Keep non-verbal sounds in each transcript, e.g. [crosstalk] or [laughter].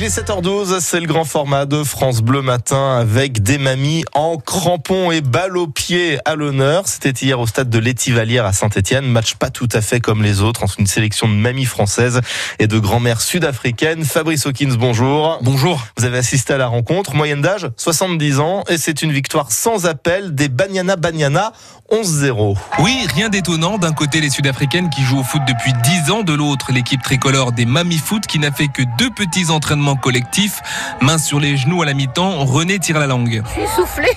Il est 7h12, c'est le grand format de France Bleu Matin avec des mamies en crampons et balles au pied à l'honneur. C'était hier au stade de l'Étivalière à Saint-Etienne. Match pas tout à fait comme les autres entre une sélection de mamies françaises et de grand-mères sud-africaines. Fabrice Hawkins, bonjour. Bonjour. Vous avez assisté à la rencontre. Moyenne d'âge, 70 ans. Et c'est une victoire sans appel des Banyana Banyana 11-0. Oui, rien d'étonnant. D'un côté, les Sud-Africaines qui jouent au foot depuis 10 ans. De l'autre, l'équipe tricolore des Mami Foot qui n'a fait que deux petits entraînements collectifs. Main sur les genoux à la mi-temps, René tire la langue. Je suis soufflée.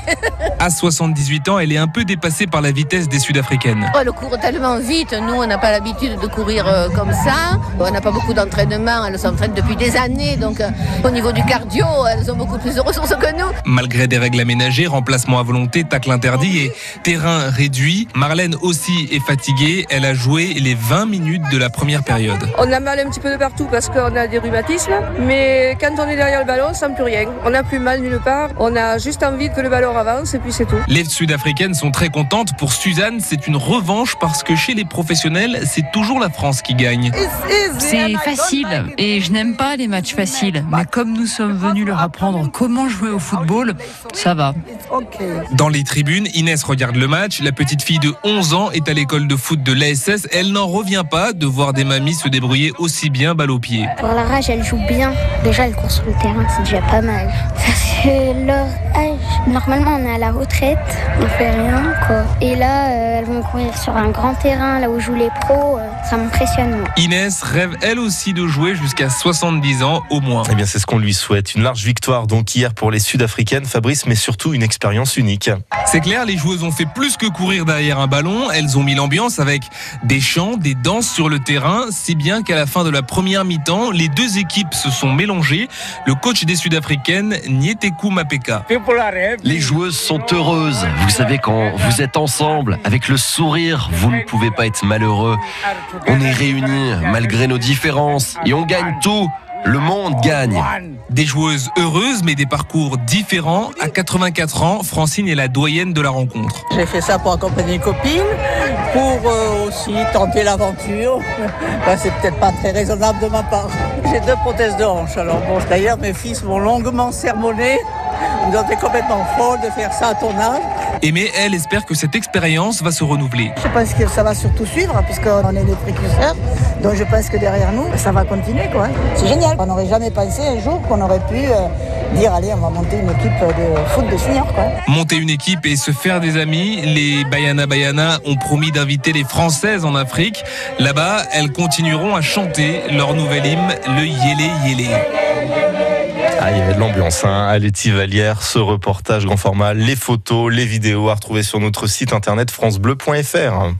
À 78 ans, elle est un peu dépassée par la vitesse des Sud-Africaines. Oh, le court tellement vite. Nous, on n'a pas l'habitude de courir euh, comme ça. On n'a pas beaucoup d'entraînement. Elles s'entraînent depuis des années. Donc, euh, au niveau du cardio, elles ont beaucoup plus de ressources que nous. Malgré des règles aménagées, remplacement à volonté, tacle interdit et terrain réduit, Marlène aussi est fatiguée. Elle a joué les 20 minutes de la première période. On a mal un petit peu de partout parce qu'on a des rhumatismes, mais quand on est derrière le ballon, on sent plus rien. On n'a plus mal nulle part. On a juste envie que le ballon avance et puis c'est tout. Les Sud-Africaines sont très contentes. Pour Suzanne, c'est une revanche parce que chez les professionnels, c'est toujours la France qui gagne. C'est facile et je n'aime pas les matchs faciles. Mais comme nous sommes venus leur apprendre comment jouer au football, ça va. Dans les tribunes, Inès regarde le match. La petite fille de 11 ans est à l'école de foot de l'ASS. Elle n'en revient pas de voir des mamies se débrouiller aussi bien balle au pied. Pour la rage, elle joue bien. Déjà, elle court sur le terrain, c'est déjà pas mal. Parce que leur âge, normalement, on est à la retraite, on fait rien, quoi. Et là, euh, elles vont courir sur un grand terrain, là où jouent les pros, euh, ça m'impressionne. moi. Inès rêve elle aussi de jouer jusqu'à 70 ans au moins. Eh bien, c'est ce qu'on lui souhaite. Une large victoire donc hier pour les Sud-Africaines, Fabrice, mais surtout une expérience unique. C'est clair, les joueuses ont fait plus que courir derrière un ballon. Elles ont mis l'ambiance avec des chants, des danses sur le terrain, si bien qu'à la fin de la première mi-temps, les deux équipes se sont mélangées. Le coach des Sud-Africaines, Nieteku Mapeka. Les joueuses sont heureuses. Vous savez, quand vous êtes ensemble, avec le sourire, vous ne pouvez pas être malheureux. On est réunis malgré nos différences et on gagne tout. Le monde gagne. Des joueuses heureuses, mais des parcours différents. À 84 ans, Francine est la doyenne de la rencontre. J'ai fait ça pour accompagner une copine, pour euh, aussi tenter l'aventure. [laughs] Ben, c'est peut-être pas très raisonnable de ma part. [laughs] J'ai deux prothèses de hanche. Alors bon, d'ailleurs, mes fils m'ont longuement sermonné. Vous êtes complètement folle de faire ça à ton âge. Aimée, elle, espère que cette expérience va se renouveler. Je pense que ça va surtout suivre, puisqu'on est des précurseurs. Donc je pense que derrière nous, ça va continuer. quoi. C'est génial. On n'aurait jamais pensé un jour qu'on aurait pu euh, dire allez, on va monter une équipe de foot de seniors. Quoi. Monter une équipe et se faire des amis, les Bayana Bayana ont promis d'inviter les Françaises en Afrique. Là-bas, elles continueront à chanter leur nouvel hymne, le Yélé Yélé. Ah, il y avait de l'ambiance hein, à l'Étivalière, ce reportage grand format, les photos, les vidéos à retrouver sur notre site internet francebleu.fr.